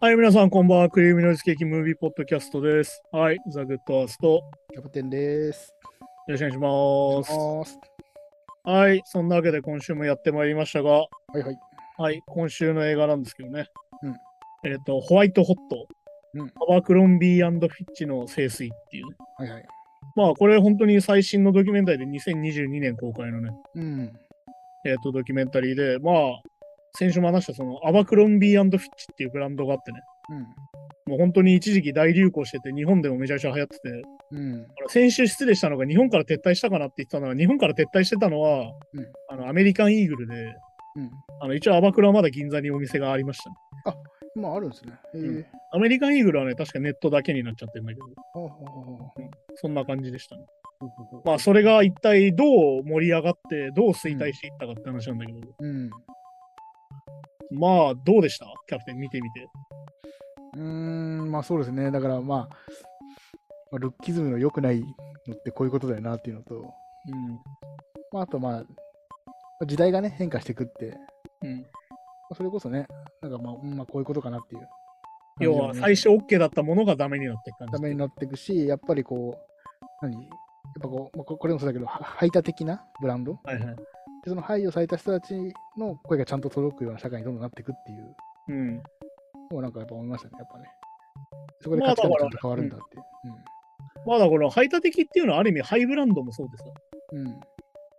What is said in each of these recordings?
はい、皆さん、こんばんは。クリームノイズケーキムービーポッドキャストです。はい、ザ・グッドアースト。よキャプテンです。ろしくお願いします。はい、そんなわけで今週もやってまいりましたが、はいはい。はい、今週の映画なんですけどね。うんえっ、と、ホワイトホット。うんアバクロンビーフィッチの聖水っていうね。はいはい。まあ、これ本当に最新のドキュメンタリーで2022年公開のね、うん。えっ、と、ドキュメンタリーで、まあ、先週も話したそのアバクロンビーフィッチっていうブランドがあってね、うん。もう本当に一時期大流行してて、日本でもめちゃくちゃ流行ってて、うん。先週失礼したのが日本から撤退したかなって言ってたのは、日本から撤退してたのは、うんあのアメリカンイーグルで、うん。あの一応アバクラはまだ銀座にお店がありましたね。今あるんですね。うんアメリカンイーグルはね、確かネットだけになっちゃってるんだけど、ほうほうほうほうそんな感じでしたね。まあ、それが一体どう盛り上がって、どう衰退していったかって話なんだけど、うん。まあ、どうでした？キャプテン見てみて。うーん、まあそうですね。だからまあ、まあルッキズムの良くないのってこういうことだよなっていうのと、うん。まああとまあ、時代がね、変化していくって、うん、まあそれこそね、なんかまあ、うんまあこういうことかなっていう。要は、最初 OK だったものがダメになっていく感じ。ダメになっていくし、やっぱりこう、何？やっぱこう、まあ、ここれもそうだけど、は排他的なブランド？はいはい。でその配慮された人たちの声がちゃんと届くような社会にどんどんなっていくっていううん。のをなんかやっぱ思いましたね、やっぱね。そこで価値観がちゃんと変わるんだって。まだこの排他的っていうのはある意味ハイブランドもそうでさ。うん。うん。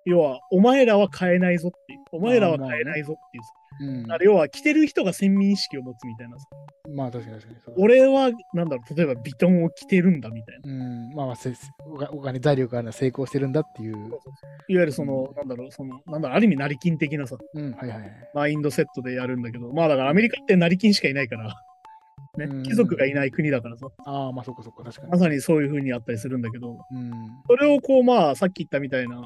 要は、お前らは買えないぞっていう。お前らは買えないぞっていうさ。うんあれ要は、着てる人が先民意識を持つみたいなさ。まあ確かに確かにそう。俺は、なんだろう、例えばビトンを着てるんだみたいな。うん。まあまあせお金お金財力があるのは成功してるんだっていう。いわゆるその、なんだろう、その、なんだろう、ある意味成金的なさ、うん。はいはいはい。マインドセットでやるんだけど、まあだからアメリカって成金しかいないから、ねうん、貴族がいない国だからさ、ああ、まあそっかそっか、確かにま。さにそういう風にあったりするんだけど、うん。それをこう、まあ、さっき言ったみたいな、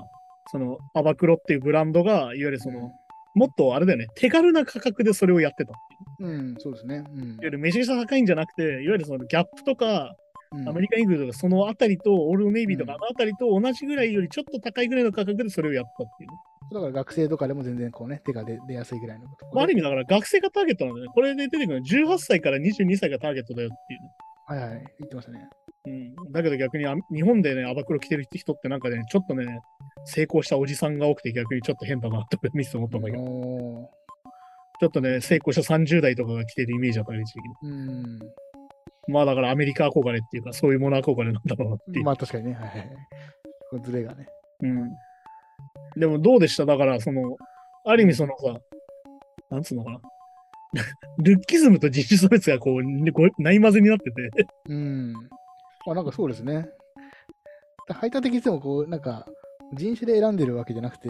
その、アバクロっていうブランドが、いわゆるその、もっとあれだよね、手軽な価格でそれをやってたっていう。うん、そうですね。うんいわゆるめちゃくちゃ高いんじゃなくて、いわゆるそのギャップとか、うん。アメリカンイーグルとかそのあたりと、オールドネイビーとかうんあのあたりと同じぐらいよりちょっと高いぐらいの価格でそれをやったっていう。だから学生とかでも全然こうね、手が出出やすいぐらいのこと。まあ、ある意味だから学生がターゲットなんだよね。これで出てくるのは18歳から22歳がターゲットだよっていうね。はいはい、言ってましたね。うん、だけど逆にあ日本でね、アバクロ着てる人ってなんかね、ちょっとね、成功したおじさんが多くて逆にちょっと変だなって見せて思ったんだけど、ちょっとね、成功した30代とかが着てるイメージだったり一時期うん。まあだからアメリカ憧れっていうか、そういうもの憧れなんだろうなっていう。まあ確かにね、はいはい。このズレがね。うん。でもどうでした？だから、その、ある意味そのさ、なんつうのかな。ルッキズムと人種差別がこう、ねこうないまぜになってて。うん。まあなんかそうですね。排他的って言ってもこう、なんか人種で選んでるわけじゃなくて、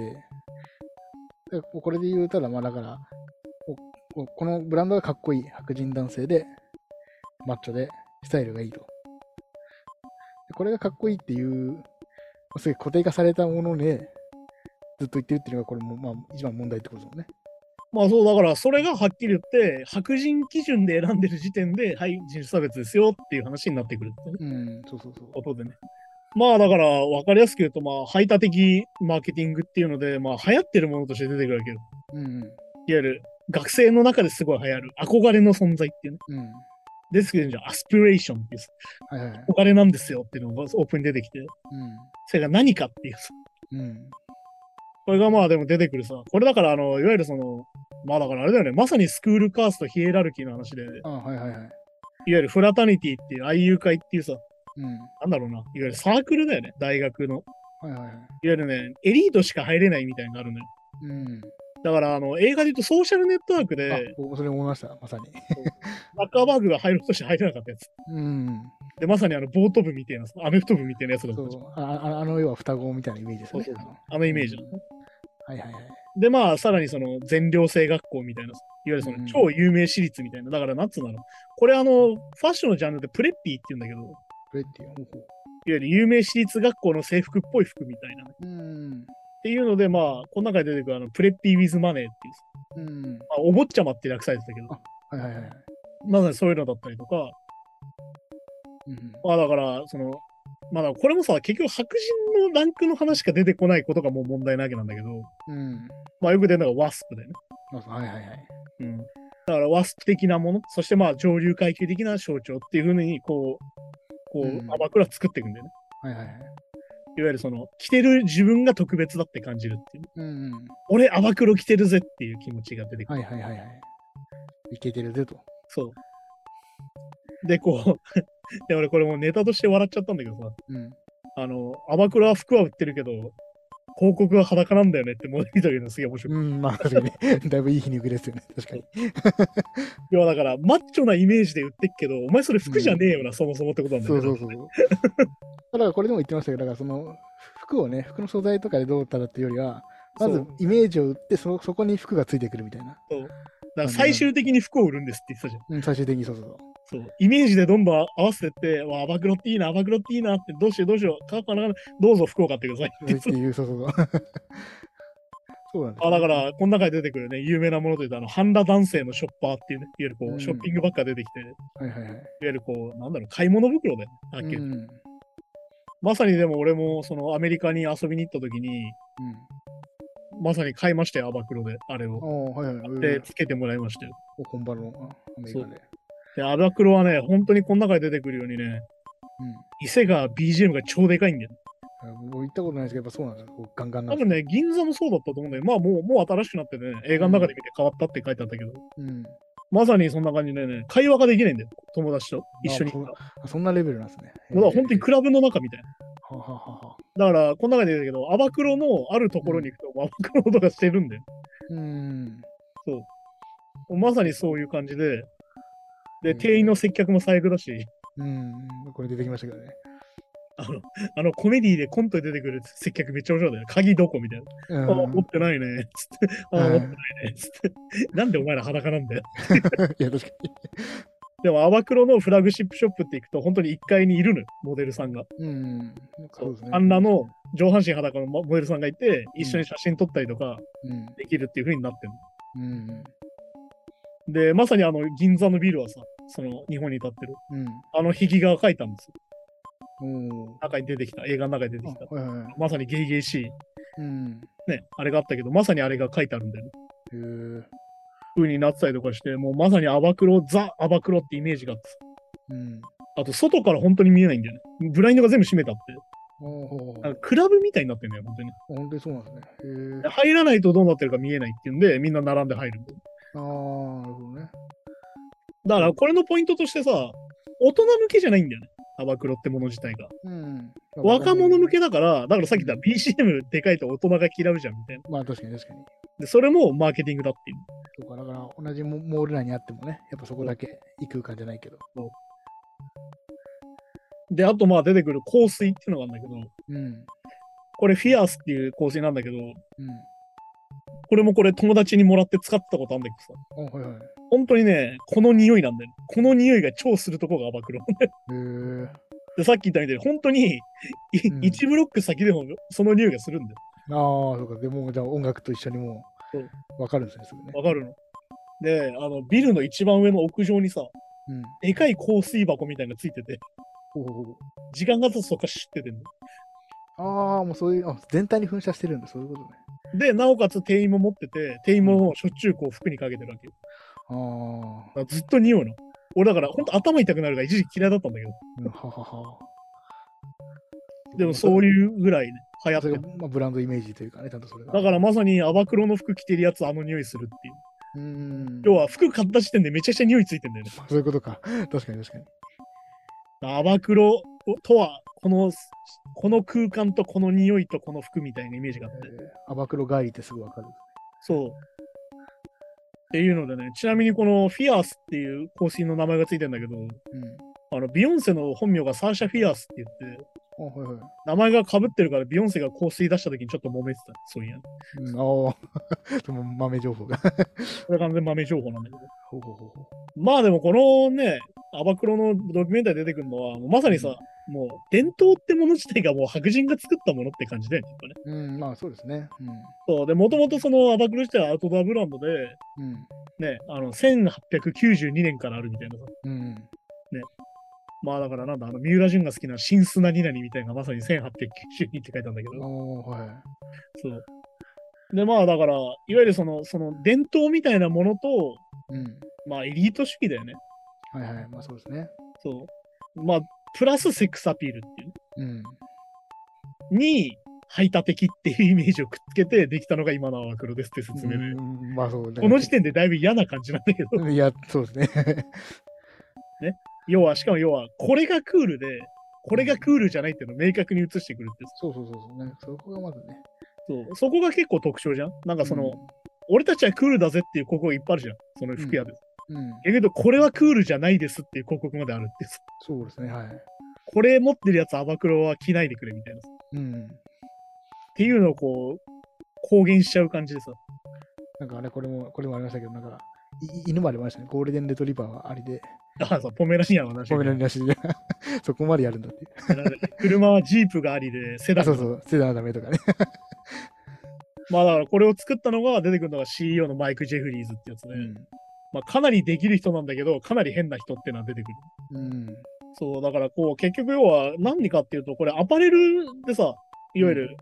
これで言うたら、まあだから、このブランドがかっこいい白人男性で、マッチョで、スタイルがいいと。これがかっこいいっていう、すごい固定化されたもので、ずっと言ってるっていうのが、これもまあ一番問題ってことですもんね。まあそう、だからそれがはっきり言って、白人基準で選んでる時点で、はい、人種差別ですよっていう話になってくるってねうん、そうそうそう。ことでね。まあだから、わかりやすく言うと、まあ、排他的マーケティングっていうので、まあ、流行ってるものとして出てくるわけよ。うん、いわゆる、学生の中ですごい流行る、憧れの存在っていうね。うん。出てくるんじゃん、アスピレーションっていうさ、はいはいはい。憧れなんですよっていうのがオープンに出てきて、それが何かっていうさ、うん。うん。これがまあでも出てくるさ、これだからあの、いわゆるその、まあだからあれだよね、まさにスクールカーストヒエラルキーの話で、いわあはいはいはい。ゆるフラタニティっていう愛友会っていうさ、うん。なんだろうな、いわゆるサークルだよね、大学の。はいはいはい。いわゆるね、エリートしか入れないみたいなのがあるのよ。うん。だからあの、映画で言うとソーシャルネットワークあで、僕もそれ思いました、まさに。サッカーバーグが入ろうとして入れなかったやつ。うん。で、まさにあの、ボート部みたいなさ、アメフト部みたいなやつだったじゃんそうあああの要は双子みたいなイメージですよね。そうそうあのあのイメージ。はいはいはい。で、まあ、さらにその全寮制学校みたいな、いわゆるそのうん超有名私立みたいな、だからなんつうのこれあの、ファッションのジャンルでプレッピーって言うんだけど、いわプレッティほうほうゆる有名私立学校の制服っぽい服みたいな。っうん。ていうので、まあ、この中で出てくるあの、プレッピーウィズマネーっていう、うん。まあ、お坊ちゃまって略されてたけど、はいはいはい。まだそういうのだったりとか、うん。まあだから、その、まあこれもさ、結局白人のランクの話しか出てこないことがもう問題なわけなんだけど、うん。まあよく出るのがワスプでね。あはいはいはい。うん。だからワスプ的なもの、そしてまあ上流階級的な象徴っていうふうに、こう、こう、うんアバクロは作っていくんだよね。はいはいはい。いわゆるその、着てる自分が特別だって感じるっていう。うんうん。俺、アバクロ着てるぜっていう気持ちが出てくる。はいはいはいはい。いけてるぜと。そう。で、こう、で、俺これもうネタとして笑っちゃったんだけどさ、うん。あの、アバクロは服は売ってるけど、広告は裸なんだよねってモデルというのすげえ面白い。うん、まあ確かにね。だいぶいい皮肉ですよね。確かに。要はだから、マッチョなイメージで売ってっけど、お前それ服じゃねえよな、そもそもってことなんだよね。そうそうそう。だからこれでも言ってましたけど、だからその服をね、服の素材とかでどうたらっていうよりは、まずそうイメージを売ってそ、そこに服がついてくるみたいな。そうだから最終的に服を売るんですって言ってたじゃん。うん、最終的にそうそうそう。そう。イメージでどんどん合わせてって、わアバクロっていいな、アバクロっていいなって、どうしようどうしよう、かな、どうぞ服を買ってくださいってそうそうそう。そうなんです、あだか、ら、この中に出てくるね、有名なものというと、あの、半裸男性のショッパーっていうね、いわゆるこう、うんショッピングバッグが出てきて、いわはいはいはい。ゆるこう、なんだろう、買い物袋だよね、はっきりうん。まさにでも俺も、その、アメリカに遊びに行った時に、まさに買いましたよ、アバクロで、あれうん。を。おーはいはい。で、つけてもらいましたよ。お本場のあアメリカで。で、アバクロはね、本当にこの中に出てくるようにね、うん。店が BGM が超でかいんだよ。あ僕行ったことないですけど、やっぱそうなんですこうガンガン多分ね、銀座もそうだったと思うんだよ。まあもう、もう新しくなってね、映画の中で見て変わったって書いてあったけど、うん。まさにそんな感じでね、会話ができないんだよ。友達と一緒に。そんなレベルなんですね。ら本当にクラブの中みたいな。はははは。だから、この中で出てるけど、アバクロのあるところに行くと、アバクロの音がしてるんだよ。うん。まさにそういう感じで、うで、ん店員の接客も最悪だし、うん。これ出てきましたけどね。あの、あのコメディでコントで出てくる接客めっちゃ面白いんだよ。鍵どこみたいな。うんあ、持ってないね。つって。あ、うん持ってないね。つって。なんでお前ら裸なんだよ。いや、確かでも、アバクロのフラグシップショップって行くと、本当に1階にいるのよ、モデルさんが。に。うん。そうですね。あんなの上半身裸のモデルさんがいて、一緒に写真撮ったりとかうん。できるっていう風になってるうん。の。で、まさにあの銀座のビルはさ、その日本に立ってる、うん。あの壁画が描いたんですよ。中に出てきた、映画の中に出てきた。あはいはいはい。まさにゲイゲイしい、うん。ね、あれがあったけど、まさにあれが書いてあるんだよね。へー風になってたりとかして、もうまさにアバクロ、ザ・アバクロってイメージがあってさうん。あと、外から本当に見えないんだよね。ブラインドが全部閉めたって。なんかクラブみたいになってんだよ、本当に。本当にそうなんですね。入らないとどうなってるか見えないっていうんで、みんな並んで入る。ああ、なるほどね。だから、これのポイントとしてさ、大人向けじゃないんだよね。アバクロってもの自体が。うん。若者向けだから、だからさっき言った BCM でかいと大人が嫌うじゃんみたいな。まあ確かに確かに。で、それもマーケティングだっていう。そうか、だから同じモモール内にあってもね、やっぱそこだけ異空間じゃないけど。で、あとまあ出てくる香水っていうのがあるんだけど、うん。これフィアスっていう香水なんだけど、うん。これもこれ友達にもらって使ってたことあるんだけどさ、あ、はいはい。本当にね、この匂いなんだよ。この匂いが超するとこがアバクロ。へえ。で、さっき言ったみたいに、本当に、いうん1ブロック先でもその匂いがするんだよ。ああ、そうか。でも、じゃあ音楽と一緒にもそうう、わかるんですね、すぐね。わかるので、あの、ビルの一番上の屋上にさ、うん。でかい香水箱みたいなのがついてて、ほうほう時間が経つとから知っててんの。ああ、もうそういう、あ全体に噴射してるんだ、そういうことね。で、なおかつ店員も持ってて、店員もしょっちゅうこう服にかけてるわけよ。ああ、だからずっと匂うの。俺だから、本当頭痛くなるから一時期嫌いだったんだけど、うん、ははは。でもそうういうぐらいね、流行ってるまあ、ブランドイメージというかね、ちゃんとそれが。だからまさにアバクロの服着てるやつあの匂いするっていう。うーん。要は服買った時点でめちゃくちゃ匂いついてんだよね。そういうことか。確かに確かに。アバクロとは、この、この空間とこの匂いとこの服みたいなイメージがあって。えー、アバクロ帰りってすぐわかる。そう。っていうのでね、ちなみにこのフィアースっていう香水の名前がついてんだけど、うん。あの、ビヨンセの本名がサーシャ・フィアースって言って、あ、はいはい。名前が被ってるからビヨンセが香水出した時にちょっと揉めてた。そういや。うん、ああ、でも豆情報が。これ完全豆情報なんだけど。ほうほうほうほまあでもこのね、アバクロのドキュメンタリー出てくるのは、まさにさ、もう伝統ってもの自体がもう白人が作ったものって感じだよね。やっぱねう。うん、まあそうですね。そう。で、もともとそのアバクロ自体はアウトドアブランドで、うん。うん。ね、あの、1892年からあるみたいなさ。うん。まあだからなんだ、あの、三浦淳が好きな新砂何々みたいなまさに1892って書いてあるんだけど、はい。そう。で、まあだから、いわゆるその、その伝統みたいなものと、うん。まあエリート主義だよね。はいはい。まあそうですね。そう。まあ、プラスセックスアピールっていう。うん。に、排他的っていうイメージをくっつけてできたのが今のアクロですって説明で。うんまあそう。この時点でだいぶ嫌な感じなんだけど、いや、そうですね。要は、しかも要は、これがクールで、これがクールじゃないっていうのを明確に映してくるってそうそうそうそうね。そこがまずね。そう。そこが結構特徴じゃんなんかその、俺たちはクールだぜっていう広告いっぱいあるじゃん。その服屋で。うん、うん。だけど、これはクールじゃないですっていう広告まであるって。そうですね。はい。これ持ってるやつ、アバクロは着ないでくれみたいな。っうん。ていうのをこう、公言しちゃう感じでさ。なんかあれ、これも、これもありましたけど、なんか、い犬もありましたね。ゴールデンレトリバーはありで、あさ、ポメラニアンはなしポメラニアンシリ そこまでやるんだって。車はジープがありで、セダあ、ンがそうそう、セダンはダメとかね。まあだからこれを作ったのが出てくるのが CEO のマイク・ジェフリーズってやつで、うん。まあかなりできる人なんだけど、かなり変な人っていうのは出てくる。うん。そう、だからこう結局要は何かっていうと、これアパレルでさ、いわゆる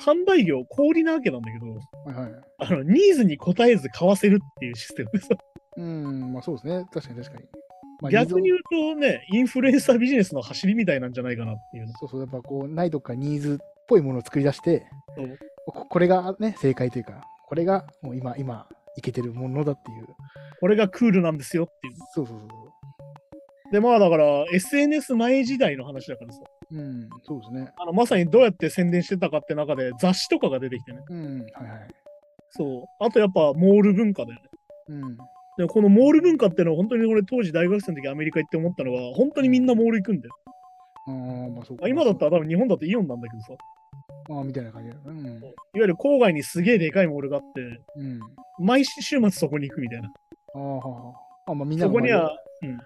販売業、小売りなわけなんだけど、はいはい。あの、ニーズに応えず買わせるっていうシステムでさ、うん、まあそうですね。確かに確かに。まあ逆に言うとね、インフルエンサービジネスの走りみたいなんじゃないかなっていうの。そうそう、やっぱこう、ないとかニーズっぽいものを作り出して、ここれがね、正解というか、これがもう今、今、いけてるものだっていう。これがクールなんですよっていう。そうそうそうで、まあだから SNS 前時代の話だからさ、そう。うん、そうですね。あのまさにどうやって宣伝してたかって中で雑誌とかが出てきてね。うん、はいはい。そう。あとやっぱモール文化だよね。うん。でこのモール文化っていうのは本当に俺当時大学生の時アメリカ行って思ったのは本当にみんなモール行くんだよ。ああ、まあそうか。あ今だったら多分日本だとイオンなんだけどさ、ああ、みたいな感じだよね。いわゆる郊外にすげえでかいモールがあって、うん。うん。毎週末そこに行くみたいな。ああ、まあみんなのそこには、みん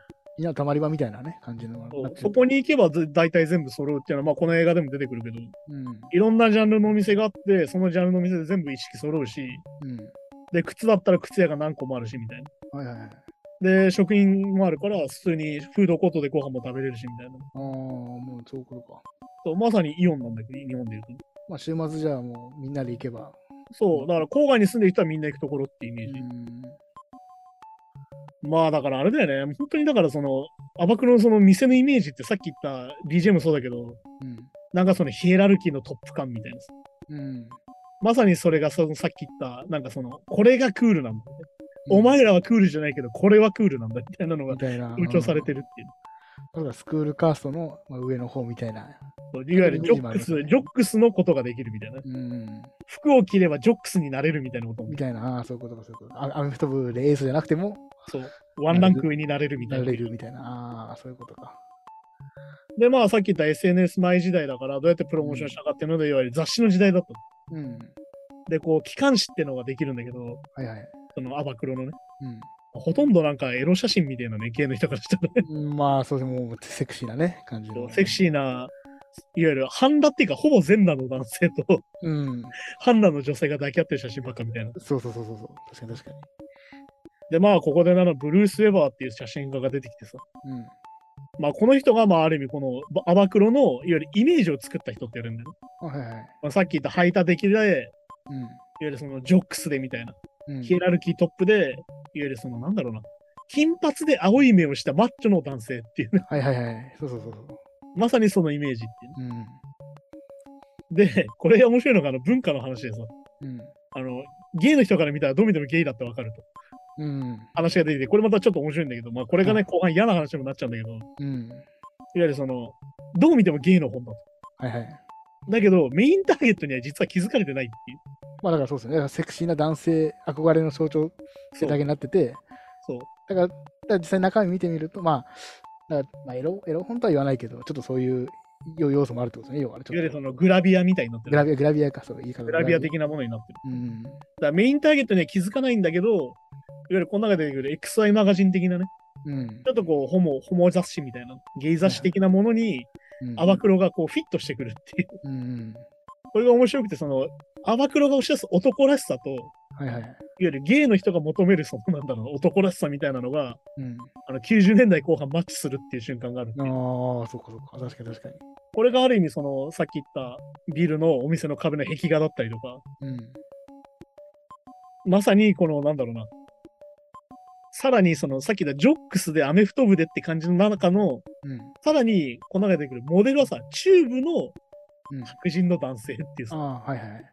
なのたまり場みたいなね、感じのそこに行けば大体全部揃うっていうのは、まあこの映画でも出てくるけど、うん。いろんなジャンルのお店があって、そのジャンルのお店で全部一式揃うし、うん。で、靴だったら靴屋が何個もあるしみたいな。はいはい。で、食品もあるから、普通にフードコートでご飯も食べれるしみたいな。ああ、もうそういうことか。そうまさにイオンなんだけど、日本で言うと。まあ週末じゃあもうみんなで行けば。そう、だから郊外に住んでる人はみんな行くところってイメージ。うん。まあだからあれだよね、本当にだからその、アバクロのその店のイメージってさっき言った DJ もそうだけど、うん。なんかそのヒエラルキーのトップ感みたいなさ。うん。まさにそれがそのさっき言った、なんかその、これがクールなんだよね。お前らはクールじゃないけど、これはクールなんだみたいなのが。強調されてるっていう。だスクールカーストのまあ上の方みたいな。そういわゆるジョックス、ジョックスのことができるみたいな。うん。服を着ればジョックスになれるみたいなこともみたいな、ああ、そういうことか、そういうことアメフト部でエースじゃなくても、そう。ワンランク上になれるみたいな。なれるみたいな。ああ、そういうことか。で、まあさっき言った SNS 前時代だから、どうやってプロモーションしたかっていうので、いわゆる雑誌の時代だったの。うん。で、こう、機関誌っていうのができるんだけど、はいはい。そのアバクロのね。うん。ほとんどなんかエロ写真みたいなね、系の人からしたらね。うんまあ、そうでもうセクシーなね、感じの。セクシーな、いわゆる半裸っていうか、ほぼ全裸の男性とうん。半裸の女性が抱き合ってる写真ばっかみたいな。そうそうそうそうそう。確かに確かに。で、まあ、ここでなのブルース・ウェバーっていう写真家が出てきてさ。うん。まあ、この人が、まあ、ある意味、このばアバクロの、いわゆるイメージを作った人って言われるんだよね。あはいはい。まあ、さっき言った排他的で、いわうん。ゆるそのジョックスでみたいな。うん、ヒエラルキートップで、いわゆるその、なんだろうな。金髪で青い目をしたマッチョの男性っていうね。はいはいはい。そうそうそう。まさにそのイメージっていうね。うん。で、これ面白いのが、あの、文化の話でさ、うん。あの、ゲイの人から見たらどう見てもゲイだってわかると。うん。話が出てきて、これまたちょっと面白いんだけど、まあこれがね、はい後半嫌な話にもなっちゃうんだけど、いわうん。ゆるその、どう見てもゲイの本だと。はいはい。だけど、メインターゲットには実は気づかれてないっていう。まあだからそうですね。セクシーな男性、憧れの象徴そうだけになってて、そう。だから、だから実際中身見てみると、まあ、まあエロ、エロ本とは言わないけど、ちょっとそういう要要素もあるってことですね。要はいわゆるそのグラビアみたいになってる。グラビア、グラビアか、そう、言い方グラビア的なものになってる。うん。だからメインターゲットには気づかないんだけど、いわゆるこの中で出てくる XY マガジン的なね、うん。ちょっとこう、ホモ、ホモ雑誌みたいな、ゲイ雑誌的なものに、うん。アバクロがこうフィットしてくるっていう。うん。これが面白くて、その、アバクロが押し出す男らしさと、いわはいはい。ゆるゲイの人が求める、そのなんだろう、男らしさみたいなのが、うん。あの90年代後半マッチするっていう瞬間がある。ああ、そうかそうか。確かに確かに。これがある意味、その、さっき言ったビルのお店の壁の壁画だったりとか、うん。まさにこの、なんだろうな、さらにそのさっき言ったジョックスでアメフト部でって感じの中の、うん。さらにこの中で出てくるモデルはさ、チューブのうん。白人の男性っていうさ、いわああ、はいはい。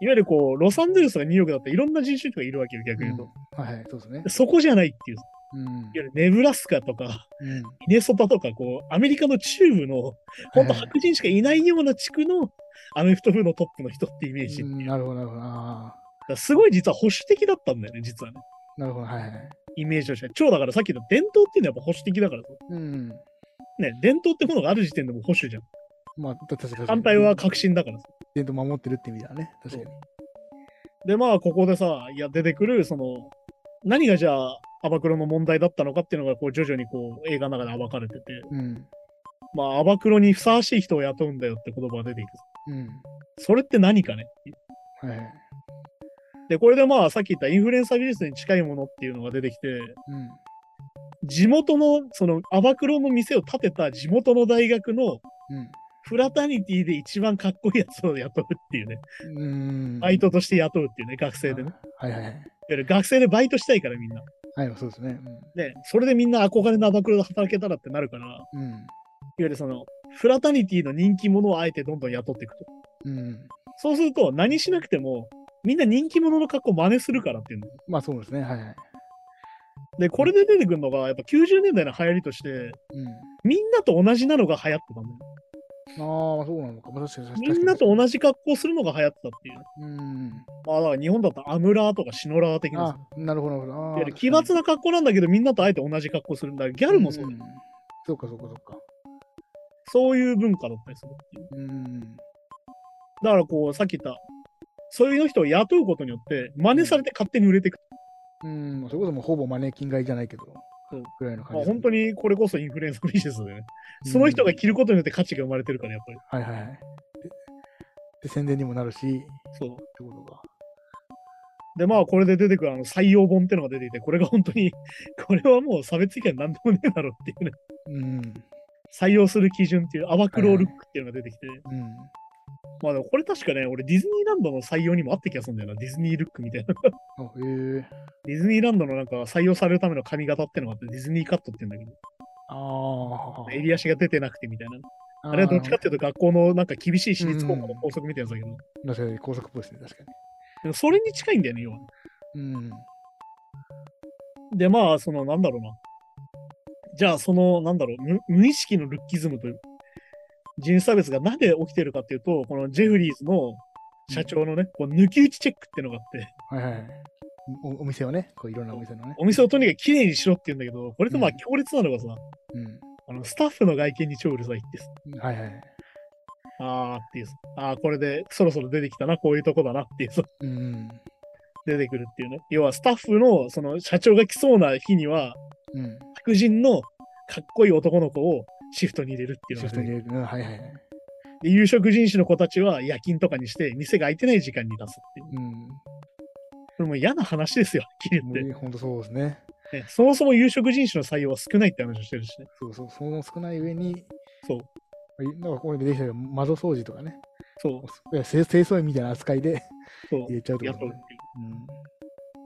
ゆるこう、ロサンゼルスとかニューヨークだったらいろんな人種の人がいるわけよ、逆に言うと。うんはいはい、そうですね。そこじゃないっていう、いわうん。ゆるネブラスカとか、うん。ミネソタとか、こう、アメリカの中部の、ほんと白人しかいないような地区のアメフト部のトップの人ってイメージ。うんなるほど、なるほど。すごい実は保守的だったんだよね、実はね。あ、なるほど、はいはい。イメージとしては。超だからさっきの伝統っていうのはやっぱ保守的だからさうん。ね、伝統ってものがある時点でも保守じゃん。まあ、確かに。反対は革新だからさ。伝統守ってるって意味だね。確かに。で、まあ、ここでさ、いや、出てくる、その、何がじゃあ、アバクロの問題だったのかっていうのが、こう、徐々にこう、映画の中で暴かれてて、うん。まあ、アバクロにふさわしい人を雇うんだよって言葉が出ていく。うん。それって何かねはいはい。で、これでまあ、さっき言ったインフルエンサービジネスに近いものっていうのが出てきて、うん。地元の、その、アバクロの店を建てた地元の大学のうん。フラタニティで一番かっこいいやつを雇うっていうね、うん。バイトとして雇うっていうね、学生でね。はいはいはい。いわゆる学生でバイトしたいからみんな。はい、そうですね。ね、それでみんな憧れのアバクロで働けたらってなるから、いわうん。うん。ゆるその、フラタニティの人気者をあえてどんどん雇っていくと。うん。そうすると、何しなくても、みんな人気者の格好を真似するからっていうの。まあそうですね。はいはい。で、これで出てくるのが、やっぱ90年代の流行りとして、うん。みんなと同じなのが流行ってたんだよ。ああ、そうなのか。まあ確かに確かに。みんなと同じ格好するのが流行ってたっていうね。うん。まあだから日本だったらアムラーとかシノラー的ななるほど、なるほど。奇抜な格好なんだけど、みんなとあえて同じ格好するんだ。ギャルもそうだよ、んそうか、そうか、そうか。そういう文化だったりするっていう。うん。だからこう、さっき言った、そういう人を雇うことによって、真似されて勝手に売れていく。うん。それこそもうほぼマネキン買いじゃないけどそう、ぐらいの感まあ、じ。本当にこれこそインフルエンサービジネスでね。その人が着ることによって価値が生まれてるから、やっぱり。はいはいはい。でで、宣伝にもなるし、ってそう。ことか。で、まあ、これで出てくるあの採用本ってのが出ていて、これが本当に、これはもう差別意見なんでもねえだろっていうね。うん。採用する基準っていう、アバクロールックっていうのが出てきて、うん。まあでもこれ確かね、俺ディズニーランドの採用にもあった気がするんだよな。ディズニールックみたいな。あ、へえ。ディズニーランドのなんか採用されるための髪型ってのがあって、ディズニーカットって言うんだけど、ああ。襟足が出てなくてみたいな。あれはどっちかっていうと学校のなんか厳しい私立高校の校則みたいなやつだけど、確かに高速っぽいですね、確かでもそれに近いんだよね、要は。に。うん。で、まあ、その、なんだろうな。じゃあ、その、なんだろう、無無意識のルッキズムという、人種差別がなんで起きてるかっていうと、このジェフリーズの社長のね、こう抜き打ちチェックっていうのがあって、はいはい。おお店をね、こういろんなお店のね。お店をとにかく綺麗にしろって言うんだけど、これとまあうん強烈なのがさ、うん。あのスタッフの外見に超うるさいってさ、はいはい。あーっていうさ、あーこれでそろそろ出てきたな、こういうとこだなっていうさ、うん。出てくるっていうね。要はスタッフのその社長が来そうな日には、うん。白人のかっこいい男の子をシフトに入れるっていうシのが出てくるフトに入れる。うんはいはいはい。で有色人種の子たちは夜勤とかにして、店が開いてない時間に出すっていう。うん。これもう嫌な話ですよ、はっきりも言って、う本当そうですね。ねそもそも有色人種の採用は少ないって話をしてるしね。そうそう、その少ない上に、そう。なんかこれでできたけど窓掃除とかね、そう。いや清清掃員みたいな扱いでそう入。れちゃうとね雇う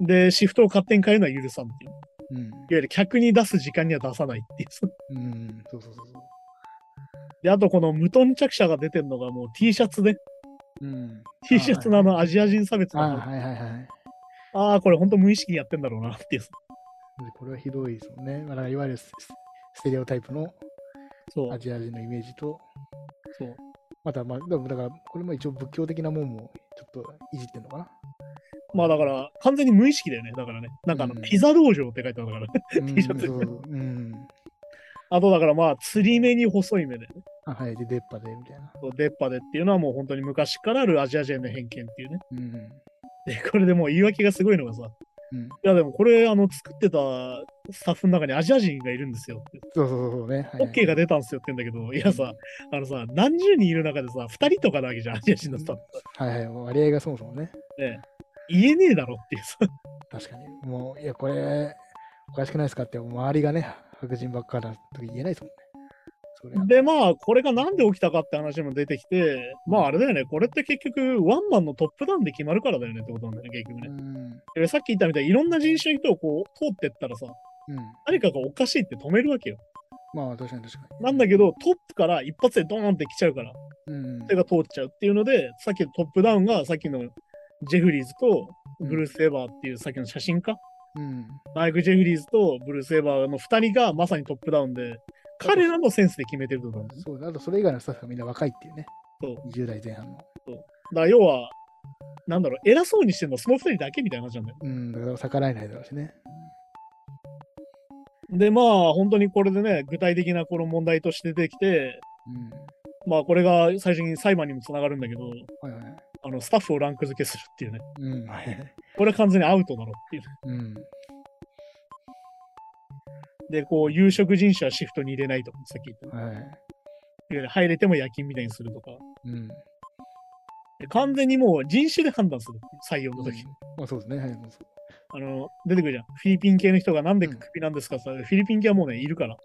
う。で、シフトを勝手に変えるのは許さんっていう。いわうん。ゆる客に出す時間には出さないっていう。うん。うん。そうそうそうそう。で、あとこの無頓着者が出てるのがもう T シャツで、うん。T シャツのあのアジア人差別あの、はいはいはい。ああ、これ本当無意識にやってんだろうなっていう。でこれはひどいですもんね。まあ、だからいわゆるスステレオタイプのア。ジア人のイメージと、そう。また、まあ、だだから、これも一応仏教的なもんもちょっといじってんのかな。まあだから、完全に無意識だよね。だからね。なんかあの、うんピザ道場って書いてあるから。うん T シャツそうん。あとだからまあ、釣り目に細い目でね。あはい。で、出っ歯で、みたいな。出っ歯でっていうのはもう本当に昔からあるアジア人の偏見っていうね。うん。で、これでもう言い訳がすごいのがさ、うん。いやでもこれあの作ってたスタッフの中にアジア人がいるんですよって。そうそうそうね。はいはい OK が出たんですよって言うんだけど、いやさ、あのさ、何十人いる中でさ、2人とかなわけじゃん、アジア人のスタッフ。はいはい。割合がそもそもね。ね言えねえだろっていうさ。確かに。もう、いや、これ、おかしくないですかって、周りがね、白人ばっかだと言えないですもんね。で、まあ、これがなんで起きたかって話も出てきて、まあ、あれだよね、これって結局、ワンマンのトップダウンで決まるからだよねってことなんだよね、結局うね。さっき言ったみたいに、いろんな人種の人をこう、通ってったらさ、うん。何かがおかしいって止めるわけよ。まあ、確かに確かに。なんだけど、トップから一発でドーンって来ちゃうから、うん。それが通っちゃうっていうので、さっきのトップダウンが、さっきのジェフリーズとブルース・エヴァーっていうさっきの写真家、うん。マイク・ジェフリーズとブルース・エヴァーの2人がまさにトップダウンで、彼らのセンスで決めてると思うそうだ。あと、それ以外のスタッフがみんな若いっていうね。そう20代前半の。だから要は、なんだろう、偉そうにしてるのはその2人だけみたいな話なんだよ。うん。だから逆らえないだろうしね。で、まあ、本当にこれでね、具体的なこの問題として出てきて、うん。まあ、これが最初に裁判にもつながるんだけど、はいはい。あのスタッフをランク付けするっていうね、うん。はい。これは完全にアウトだろっていう。うん。で、こう、有色人種はシフトに入れないとか、さっき言ったね。はい。入れても夜勤みたいにするとか、うん。で完全にもう人種で判断する採用の時、まあ、そうですね。はい。あの、出てくるじゃん。フィリピン系の人がなんでクビなんですかさ、フィリピン系はもうね、いるから。っ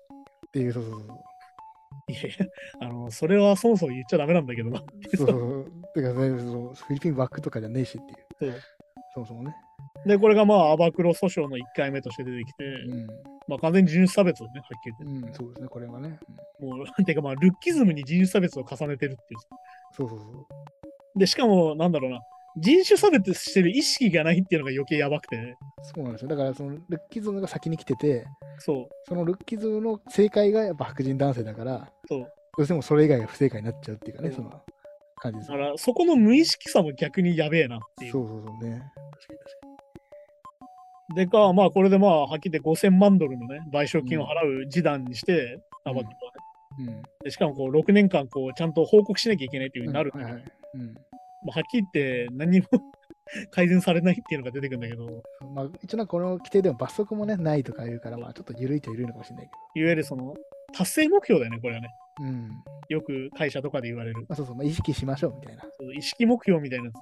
ていう、そうそうそう。いやいや、あの、それはそもそも言っちゃダメなんだけどな。そうそうそう。てか、ね、そうフィリピンバックとかじゃねえしっていう。そうそもそもね。で、これがまあ、アバクロ訴訟の1回目として出てきて、うん。まあ、完全に人種差別ね、はっきり言って。うん、そうですね。これはね。うんもう、てかまあ、ルッキズムに人種差別を重ねてるっていう。そうそうそう。で、しかも、なんだろうな、人種差別してる意識がないっていうのが余計やばくて、そうなんですよ。だから、そのルッキズムが先に来てて、そう、そのルッキズムの正解がやっぱ白人男性だから、そう。どうしてもそれ以外が不正解になっちゃうっていうかね、うんその感じですだか。ら、そこの無意識さも逆にやべえなっていう。そうそうそうね。確かに確かでか、まあ、これでまあ、はっきり言って5000万ドルのね、賠償金を払う示談にして。うん。でしかもこう6年間こうちゃんと報告しなきゃいけないっていうふうになるんだけど、はっきり言って何にも 改善されないっていうのが出てくるんだけど、まあ、一応この規定でも罰則もね、ないとか言うから、まあちょっと緩いと緩いのかもしれないけいわゆるその達成目標だよね、これはね。ど。うん。よく会社とかで言われる。まあそうそう、まあ、意識しましょうみたいな。そう意識目標みたいなやつね。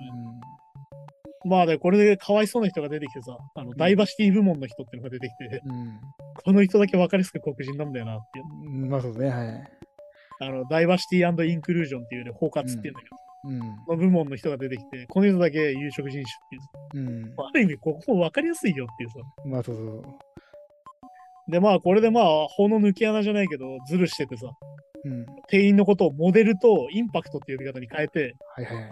うまあで、これでかわいそうな人が出てきてさ、あのダイバーシティ部門の人っていうのが出てきて、ん。この人だけ分かりやすく黒人なんだよなっていう。うん。まあそうですね、はい。あのダイバーシティインクルージョンっていうね、包括っていうんだけど、うん。その部門の人が出てきて、この人だけ有色人種っていう。うん。ある意味、ここ分かりやすいよっていうさ。まあそうそう。で、まあ、これでまあ、法の抜け穴じゃないけど、ズルしててさ、うん。店員のことをモデルとインパクトっていう呼び方に変えて、はいはいはい。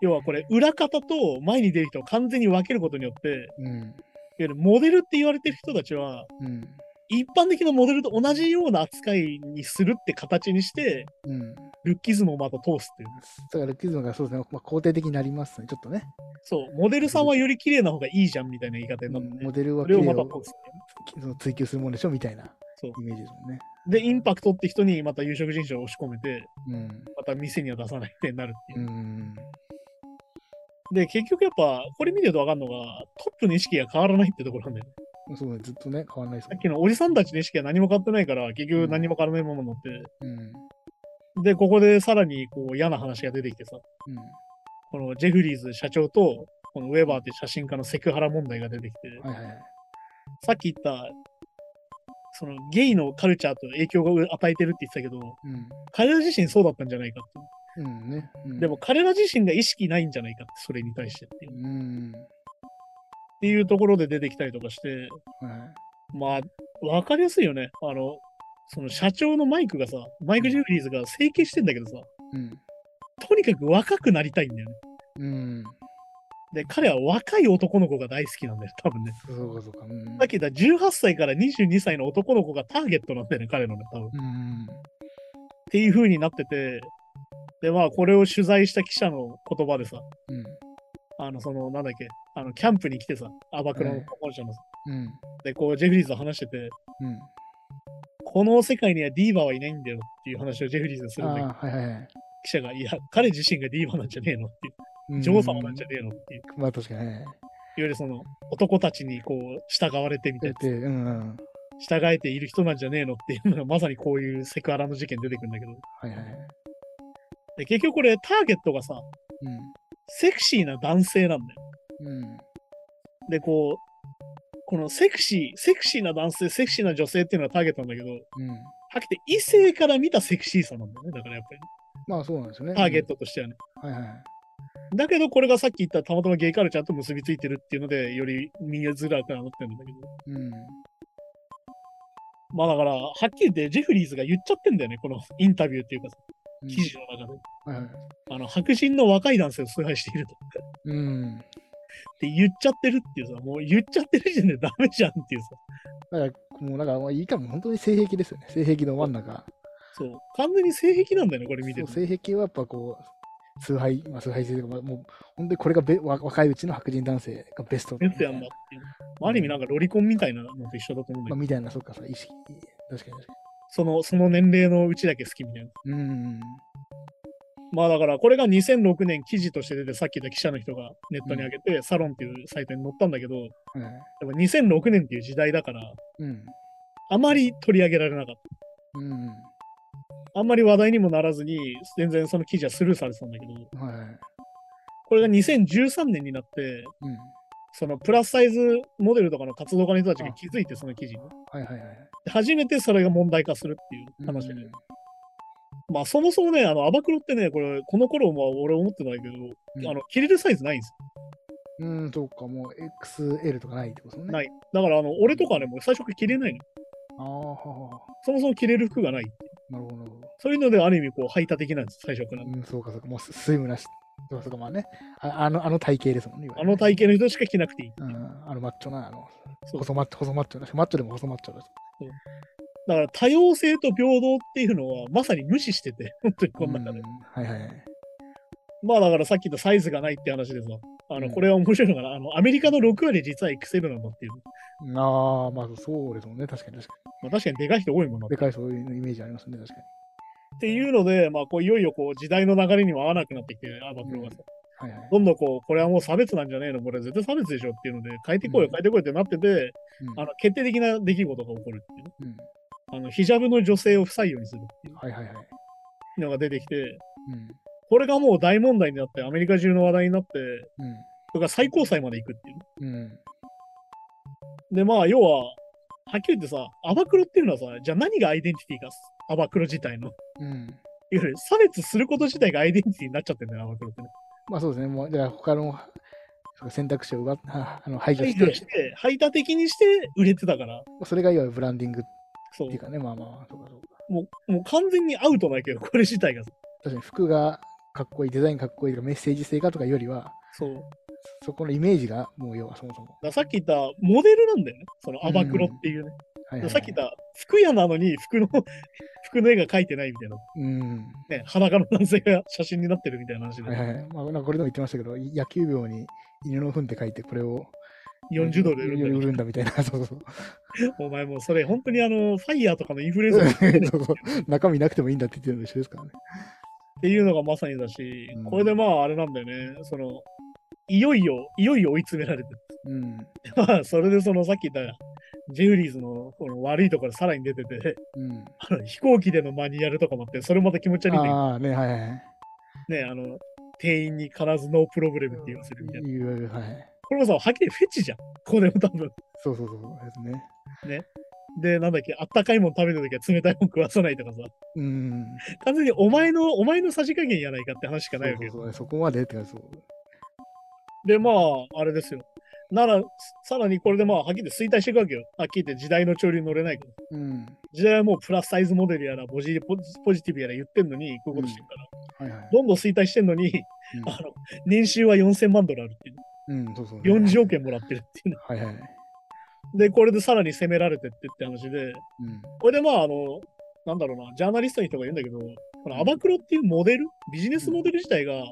要はこれ、裏方と前に出る人を完全に分けることによって、いわうん。ゆるモデルって言われてる人たちは、うん。一般的なモデルと同じような扱いにするって形にして、うん。ルッキズムをまた通すっていう。だからルッキズムがそうですね、まあ、肯定的になりますね、ちょっとね。そう、モデルさんはより綺麗な方がいいじゃんみたいな言い方になって、モデルはそれを綺麗をまた通すっていう。その追求するもんでしょみたいなそうイメージですもんね。で、インパクトって人にまた有色人種を押し込めて、うん。また店には出さないってなるっていうう。ん。で、結局やっぱ、これ見てると分かるのが、トップの意識が変わらないってところなんだよね。そうね、ずっとね、変わらないですさっきのおじさんたちの意識が何も変わってないから、結局何も変わらないままになって。うん。で、ここでさらにこう嫌な話が出てきてさ、うん。このジェフリーズ社長と、このウェバーって写真家のセクハラ問題が出てきて、はいはいはい。さっき言った、そのゲイのカルチャーと影響を与えてるって言ってたけど、うん。彼ら自身そうだったんじゃないかって。うんね。うん、でも、彼ら自身が意識ないんじゃないかって、それに対してっていうう。ん。っていうところで出てきたりとかして、はい。まあ、わかりやすいよね。あの、その社長のマイクがさ、マイク・ジェフリーズが整形してんだけどさ、うん。とにかく若くなりたいんだよね。うん。で、彼は若い男の子が大好きなんだよ、多分ね。そうかそうか。うん。さっき言った18歳から22歳の男の子がターゲットなんだよね、彼のね、多分。っうん。ていう風になってて、で、まあ、これを取材した記者の言葉でさ、うん。あの、その、なんだっけ、あの、キャンプに来てさ、アバクロの本社のさ、うん。で、こう、ジェフリーズと話してて、うん。この世界にはディーバはいないんだよっていう話をジェフリーズがすあるんだけど、あ、はい。記者が、いや、彼自身がディーバなんじゃねえのって女王様なんじゃねえのっていう、いわまあ確かにね。ゆるその、男たちにこう、従われてみたいな、で、うんうん。従えている人なんじゃねえのっていうのが、まさにこういうセクハラの事件出てくるんだけど、はいはい。で結局これ、ターゲットがさ、うん。セクシーな男性なんだよ。うん。で、こう、このセクシー、セクシーな男性、セクシーな女性っていうのがターゲットなんだけど、うん。はっきり異性から見たセクシーさなんだよね。だからやっぱり、まあそうなんですよね。ターゲットとしてはね。はいはい。だけど、これがさっき言ったたまたまゲイカルチャーと結びついてるっていうので、より見えづらくなってるんだけど。うん。まあだから、はっきり言って、ジェフリーズが言っちゃってんだよね。このインタビューっていうかさ、うん記事の中で。はいはい。あの、白人の若い男性を崇拝していると。うん。って言っちゃってるっていうさ、もう言っちゃってる時点でダメじゃんっていうさ。だから、もう、だから、まあいいかも、本当に性癖ですよね。性癖の真ん中。そう。完全に性癖なんだよね、これ見てると。そう性癖はやっぱこう、崇拝、まあ、崇拝性とか、まあもう、本当にこれがべわ若いうちの白人男性がベスト。ベストやんだってあある意味なんかロリコンみたいなのと一緒だと思うんだけまあ、ど、みたいな、そっかさ、意識。確かに確かその、その年齢のうちだけ好きみたいな。に。うん。まあだから、これが2006年記事として出て、さっき言った記者の人がネットに上げて、サロンっていうサイトに載ったんだけど、はい。でも2006年っていう時代だから、うん。あまり取り上げられなかった。うん。あんまり話題にもならずに、全然その記事はスルーされてたんだけど、はい。これが2013年になって、うん。そのプラスサイズモデルとかの活動家の人たちが気づいて、その記事に。はいはいはい。で初めてそれが問題化するっていう話で。うんまあそもそもね、あの、アバクロってね、これ、この頃も俺思ってないけど、うんあの、切れるサイズないんですうん、そうか、もう XL とかないってことね。よ。ない。だから、あの、俺とかはね、もう最初から着れないの。ああ、そもそも着れる服がない。なるほどなるほど。そういうので、ある意味、こう、排他的なんです、最初から。うん、そうか、そうか。もうススイムなし。そうか、まあね。ああのあの体型ですもんね。いわゆるあの体型の人しか着なくていい。うん、あのマッチョな、あの、細マッチョ、細マッチョだし、マッチョでも細マッチョだし。だから、多様性と平等っていうのは、まさに無視してて、本当にこの中で。うんはいはいはい。まあ、だからさっき言ったサイズがないって話でさ、あの、うんこれは面白いのかな。あの、アメリカの6割実は XL なんだっていう。ああ、まあそうですもんね。確かに確かまあ、確かにでかい人多いもんなに。でかいそういうイメージありますね。確かに。っていうので、まあ、こういよいよこう時代の流れにも合わなくなってきて、アバクロがさ、はいはい。どんどんこう、これはもう差別なんじゃねえの、これ絶対差別でしょっていうので、変えてこいよ、うん変えてこいってなってて、うんあの決定的な出来事が起こるっていうね、うんあのヒジャブの女性を不採用にするっていうはいはいはい。のが出てきて、うん。これがもう大問題になって、アメリカ中の話題になって、うん。それが最高裁まで行くっていう。で、まあ、要は、はっきり言ってさ、アバクロっていうのはさ、じゃあ何がアイデンティティか、アバクロ自体の。うん。いわゆる差別すること自体がアイデンティティになっちゃってんだよ、アバクロってね。まあそうですね。もう、じゃあ他の選択肢を奪っああの排除して排除して、排他的にして売れてたから、それがいわゆるブランディングっそうていうかね、まあまあ、そうかそうか。もうもう完全にアウトだけど、これ自体が。確かに服がかっこいい、デザインかっこいいとか、メッセージ性かとかよりは、そう。そこのイメージがもう要はそもそも。らさっき言ったモデルなんだよね。そのアバクロっていうね。はいはいはいさっき言った服屋なのに服の 服の絵が描いてないみたいな。うん。ね、裸の男性が写真になってるみたいな話で。はいはい。まあ、なんかこれでも言ってましたけど、野球病に犬の糞って書いて、これを40ドルで売るんだみたいな。そうそうお前もうそれ本当にあの、ファイヤーとかのインフルエンサーっ そうそう。中身なくてもいいんだって言ってるのと一緒ですからね。ていうのがまさにだし、うんこれでまああれなんだよね。その、いよいよ、いよいよ追い詰められてる。うん。まあ、それでそのさっき言ったジェフリーズのこの悪いところさらに出てて、うん。あの飛行機でのマニュアルとかもあって、それまた気持ち悪いんだけどああ、ね、はいはいはい。ね、あの、店員に必ずノープロブレムって言わせるみたいな。いわゆるはい。これもさ、はっきりフェチじゃん。これも多分。そうそうそうですね。で、なんだっけ、あったかいもん食べたときは冷たいもん食わさないとかさ、うん。完全にお前の、お前のさじ加減やないかって話しかないわけよ。そうそこまでってかそう。で、まあ、あれですよ。なら、さらにこれでまあ、はっきり衰退していくわけよ。はっきり言って時代の潮流に乗れないから。うん。時代はもうプラスサイズモデルやら、ポジポジポジティブやら言ってんのに、こういうことしてるから。はいはい。どんどん衰退してんのに、うんあの、年収は4000万ドルあるっていう。うん、そうそう。40億円もらってるっていうね。はいはい。で、これでさらに攻められてってって話で、うん。これでまあ、あの、なんだろうな、ジャーナリストの人が言うんだけど、このアバクロっていうモデル、ビジネスモデル自体が、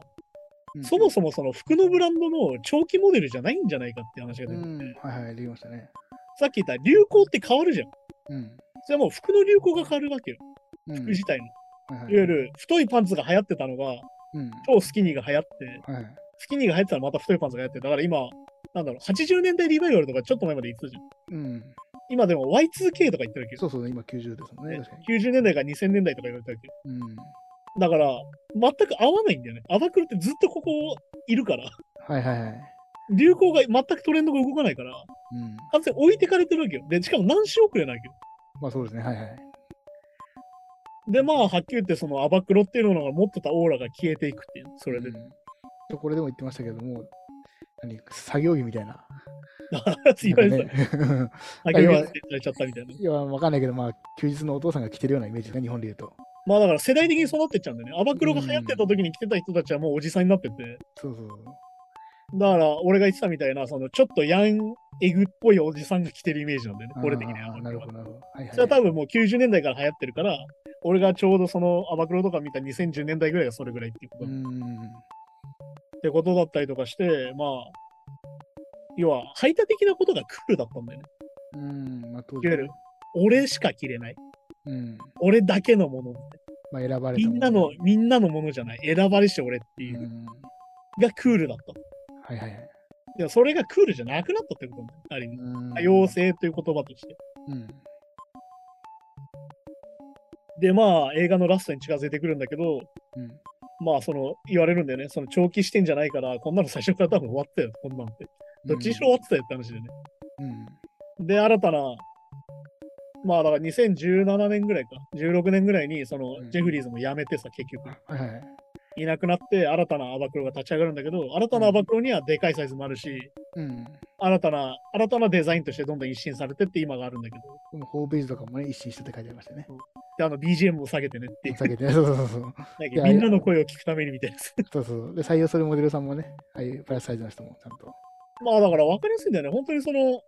うんそもそもその服のブランドの長期モデルじゃないんじゃないかって話が出てて、うん、はいはい、できましたね。さっき言った流行って変わるじゃん。うん。それはもう服の流行が変わるわけよ。うん服自体の。はいはいいわゆる太いパンツが流行ってたのが、うん。超スキニーが流行って。スキニーが流行ってたらまた太いパンツが流行って、だから今、なんだろう、80年代リバイバルとかちょっと前まで言ってたじゃん。うん。今でも Y2K とか言ってるわけど、そうそう、今90ですもんね、ね確かに。90年代から2000年代とか言われてるわけど。うん。だから、全く合わないんだよね。アバクロってずっとここいるから、はいはいはい。流行が全くトレンドが動かないから、うん。完全に置いてかれてるわけよ。で、しかも何週遅れなわけよ。まあそうですね、はいはい。で、まあ、はっきり言って、そのアバクロっていうのが持ってたオーラが消えていくっていう、それで。うんとこれでも言ってましたけども、何作業着みたいな。言われてた。なんかねあげされちゃったみたいな。いや、わかんないけど、まあ、休日のお父さんが着てるようなイメージね、日本で言うと。まあだから世代的にそうなってっちゃうんだよね。アバクロが流行ってた時に来てた人たちはもうおじさんになってて。そうそう。だから俺が言ってたみたいな、そのちょっとヤンエグっぽいおじさんが着てるイメージなんだよね。俺的には。なるほど、なるほど。はいはい、それは多分もう90年代から流行ってるから、俺がちょうどそのアバクロとか見た2010年代ぐらいがそれぐらいっていうこと、うっん。てことだったりとかして、まあ、要は排他的なことがクールだったんだよね。うん。まあ、当いわゆる俺しか着れない。うん。俺だけのもの。まあ、選ばれみんなの、みんなのものじゃない。選ばれし俺っていうう、ん。がクールだった。はいはいはい。でもそれがクールじゃなくなったってことなんだよ。ある意味。うん多様。性という言葉として。うん。で、まあ、映画のラストに近づいてくるんだけど、うん。まあ、その、言われるんだよね。その長期視点じゃないから、こんなの最初から多分終わってたよ、こんなんて。どっちにしろ終わってたよって話でね。うん。で、新たな、まあ、だから2017年ぐらいか、16年ぐらいに、そのう、んジェフリーズも辞めてさ、結局。はいはい。いなくなって、新たなアバクロが立ち上がるんだけど、新たなアバクロにはでかいサイズもあるし、うん。新たな、新たなデザインとしてどんどん一新されてって今があるんだけど、ホームページとかもね、一新してって書いてありましたね。で、あの BGM を下げてねって下げて、そうそうそうみんなの声を聞くためにみたいな。そうそう。で、採用するモデルさんもね、ああいうプラスサイズの人もちゃんと。まあだから分かりやすいんだよね。本当にその、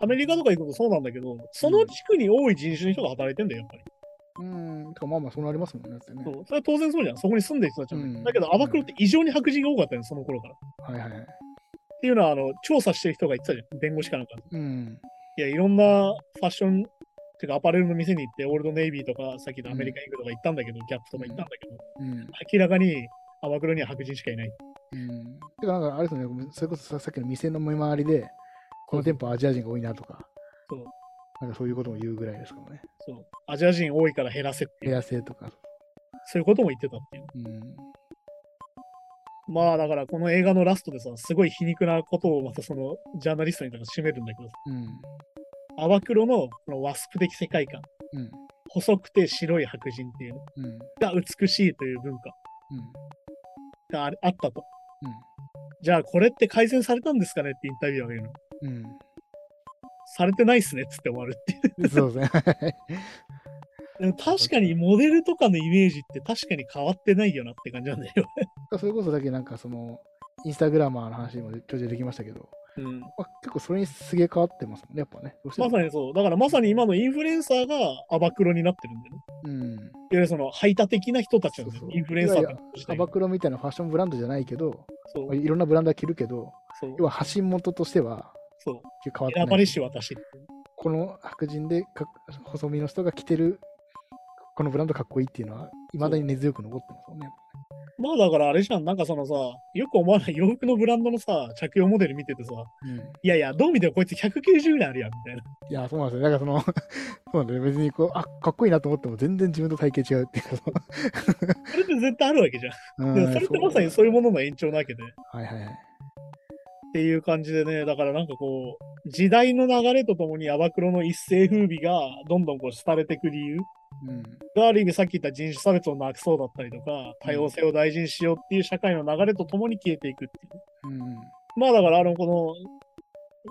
アメリカとか行くとそうなんだけど、その地区に多い人種の人が働いてんだよ、やっぱり。うん。てかまあまあ、そうなりますもんね。だってねそう。それは当然そうじゃん。そこに住んでる人たちなんだようんだけど、アバクロって異常に白人が多かったよ、その頃から。っはいはい。ていうのは、あの、調査してる人が言ってたじゃん。弁護士かなんか。うん。いや、いろんなファッション、てかアパレルの店に行って、オールドネイビーとか、さっきのアメリカンイングとか行ったんだけど、ギャップとか行ったんだけど、うん。明らかにアバクロには白人しかいない。うん。てか、なんかあれですよね、それこそささっきの店の見回りで、この店舗アジア人が多いなとか、そう。なんかそういうことも言うぐらいですからね。そう。アジア人多いから減らせっていう、部屋性とか。そういうことも言ってたっていう。うん。まあだからこの映画のラストでさ、すごい皮肉なことをまたそのジャーナリストにとか締めるんだけど、うん。アバクロのこのワスプ的世界観、うん。細くて白い白人っていうのうん。が美しいという文化うん。がああったと。じゃあこれって改善されたんですかねってインタビュアーが言うの。うん。されてないっすねっつって終わるっていう。うん。そうですね。でも確かにモデルとかのイメージって確かに変わってないよなって感じなんだよ。それこそだけなんかその、インスタグラマーの話にもちょいちょいできましたけど、うん、まあ、結構それにすげえ変わってますもんね、やっぱね。まさにそう。だからまさに今のインフルエンサーがアバクロになってるんだよね。うん。いわゆるその排他的な人たちなんだよそうそうインフルエンサーアバクロみたいなファッションブランドじゃないけど、いろんなブランドは着るけど、そう要は発信元としてはそう。変わって。選ばれし私。この白人でか細身の人が着てるこのブランドかっこいいっていうのは、いまだに根強く残ってますもんね。まあだからあれじゃん、なんかそのさ、よく思わない洋服のブランドのさ、着用モデル見ててさ、うん、いやいや、どう見てもこいつ190ぐらいあるやん、みたいな。いや、そうなんですよ。だからその、そうなんだよ。別にこう、あかっこいいなと思っても全然自分と体型違うっていうかそれって絶対あるわけじゃん。うんそれってまさにそういうものの延長なわけで。っはいはいはい。ていう感じでね、だからなんかこう、時代の流れとともにアバクロの一世風靡がどんどんこう廃れていく理由うん。がある意味さっき言った人種差別をなくそうだったりとか、多様性を大事にしようっていう社会の流れとともに消えていくっていう。うん。まあだからあの、この、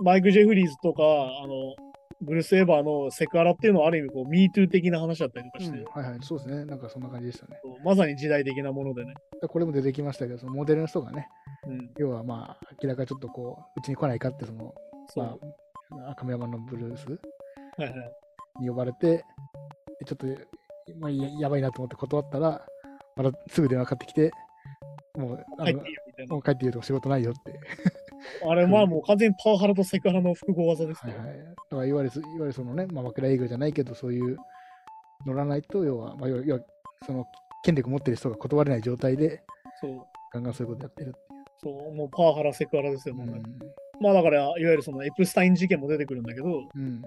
マイク・ジェフリーズとか、あの、ブルース・エヴァーのセクハラっていうのはある意味こう、MeToo 的な話だったりとかして、うんはいはい。そうですね。なんかそんな感じでしたね。まさに時代的なものでね。でこれも出てきましたけど、そのモデルの人がね、うん。要はまあ、明らかにちょっとこう、うちに来ないかって、その、そう。まあ、赤山のブルース。に呼ばれて、でちょっと、まあ、ややばいなと思って断ったら、またすぐ電話かかってきて、もう、あのも。う帰って言うと仕事ないよって。あれまあもう完全にパワハラとセクハラの複合技ですね。はいはい。だからいわゆるす、いわゆるそのね、まあ、枕営業じゃないけど、そういう乗らないと、要は、まあ、要はその権力持ってる人が断れない状態で、そう。ガンガンそういうことやってる。そう。もうパワハラ、セクハラですよ、うもうねん。まあだから、いわゆるそのエプスタイン事件も出てくるんだけど、うん。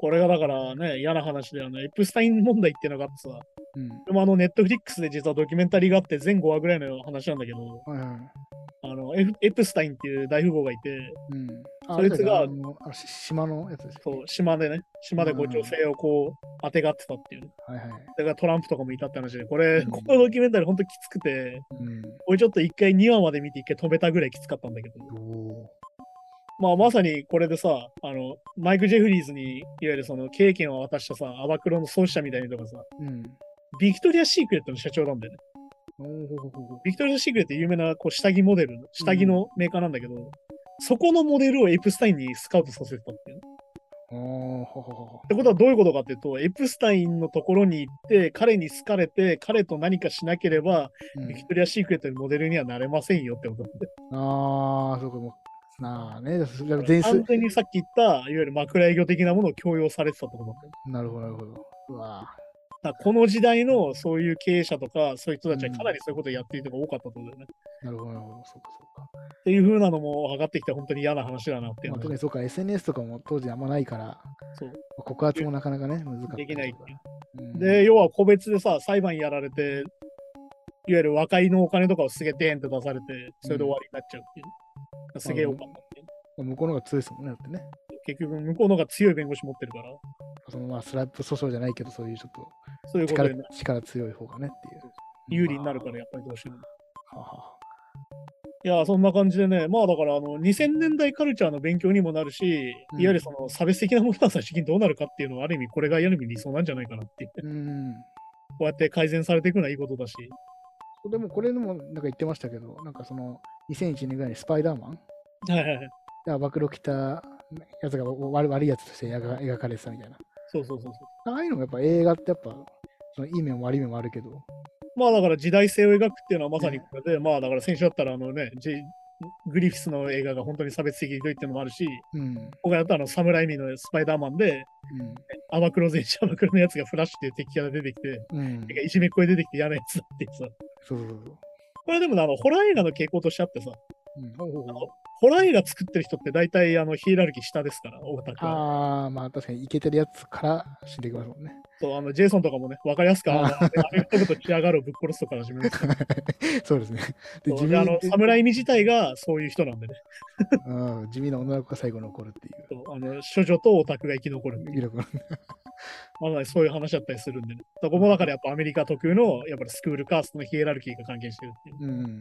これがだからね、嫌な話で、あの、エプスタイン問題っていうのがあってさ、うん。でもあの、ネットフリックスで実はドキュメンタリーがあって、全5話ぐらいの話なんだけど、はいはい。あのエフエプスタインっていう大富豪がいて、うん。あそいつが島のやつですよそう島でね、島でこううん女性をこう、当てがってたっていう。はいはい。だからトランプとかもいたって話で、これ、うんこのドキュメンタリー本当きつくて、うん。俺ちょっと一回2話まで見て一回止めたぐらいきつかったんだけど、おまあまさにこれでさ、あの、マイク・ジェフリーズにいわゆるその経験を渡したさ、アバクロの創始者みたいにとかさ、ーうん。ビクトリア・シークレットの社長なんだよね。ビクトリア・シークレット有名なこう下着モデル、下着のメーカーなんだけど、そこのモデルをエプスタインにスカウトさせてたっていってことはどういうことかっていうと、エプスタインのところに行って、彼に好かれて、彼と何かしなければ、うん。ビクトリア・シークレットのモデルにはなれませんよってことなんで。ああ、そうか、も。う、なあね、完、全にさっき言った、いわゆる枕営業的なものを強要されてたってことなんだよ。なるほど、なるほど。うわこの時代のそういう経営者とか、そういう人たちはうんかなりそういうことをやっている人が多かったとだよね。ーなるほど、なるほど。そうか、そうか。っていう風なのも上がってきて本当に嫌な話だなっていうまあ、特にそうか、SNS とかも当時あんまないから、そう告発もなかなかね、難しかった。できないう。うんで、要は個別でさ、裁判やられて、いわゆる和解のお金とかをすげえデーンって出されて、それで終わりになっちゃうっていう。すげえ多かったっていう。向こうの方が強いですもんね、だってね。結局、向こうの方が強い弁護士持ってるから、そのまあスラップ訴訟じゃないけど、そういうちょっとそういうこと力で力強い方がねっていう。有利になるから、やっぱりどうしても。はいや、そんな感じでね、まあだから、あの、2000年代カルチャーの勉強にもなるし、いうんわゆるその差別的なものは最終的にどうなるかっていうのは、ある意味、これがある意味理想なんじゃないかなっていう。うん。こうやって改善されていくのはいいことだし。でもこれでもなんか言ってましたけど、なんかその2001年ぐらいにスパイダーマンはいはいはい。で暴露着たやつが悪悪いやつとして描か描かれてたみたいな。そうそうそうそう。ああいうのがやっぱ映画ってやっぱそのいい面も悪い面もあるけど、まあだから時代性を描くっていうのはまさにこれで、まあだから先週だったらあのね、ジグリフィスの映画が本当に差別的ひどいっていうのもあるし、うん。今回だったらあのサムライミのスパイダーマンで、うん。アマクロ全身アマクロのやつがフラッシュっていう敵キャラ出てきて、うん。いじめっ子で出てきて嫌なやつだってさ。そうそうそう。これでもねあのホラー映画の傾向としてあってさ、うん、あのホラー映画作ってる人って大体あのヒエラルキー下ですから、オタクは。ああ、まあ確かにイケてるやつから死んでいきますもんね。そう、あのジェイソンとかもね、わかりやすく、あの、アメフト部とチアガールをぶっ殺すとか始めますから。そうですね。で、そう地味であの、侍意味自体がそういう人なんでね。うん、地味な女の子が最後残るっていう。そうあの処女とオタクが生き残る。いいのかなまだそういう話だったりするんでね。そこもだからやっぱアメリカ特有のやっぱりスクールカーストのヒエラルキーが関係してるっていう。うん。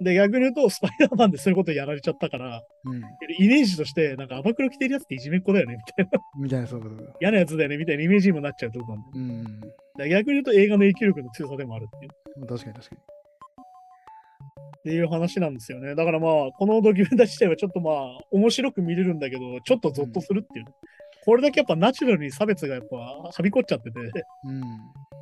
で、逆に言うと、スパイダーマンでそういうことやられちゃったから、うん。イメージとして、なんか暴露着てるやつっていじめっ子だよね、みたいな。みたいな、そうそう。嫌なやつだよね、みたいなイメージにもなっちゃうとなんで。うん。だから逆に言うと映画の影響力の強さでもあるっていう。確かに確かに。っていう話なんですよね。だからまあ、このドキュメンタリー自体はちょっとまあ、面白く見れるんだけど、ちょっとゾッとするっていうね、これだけやっぱナチュラルに差別がやっぱはびこっちゃってて、うん。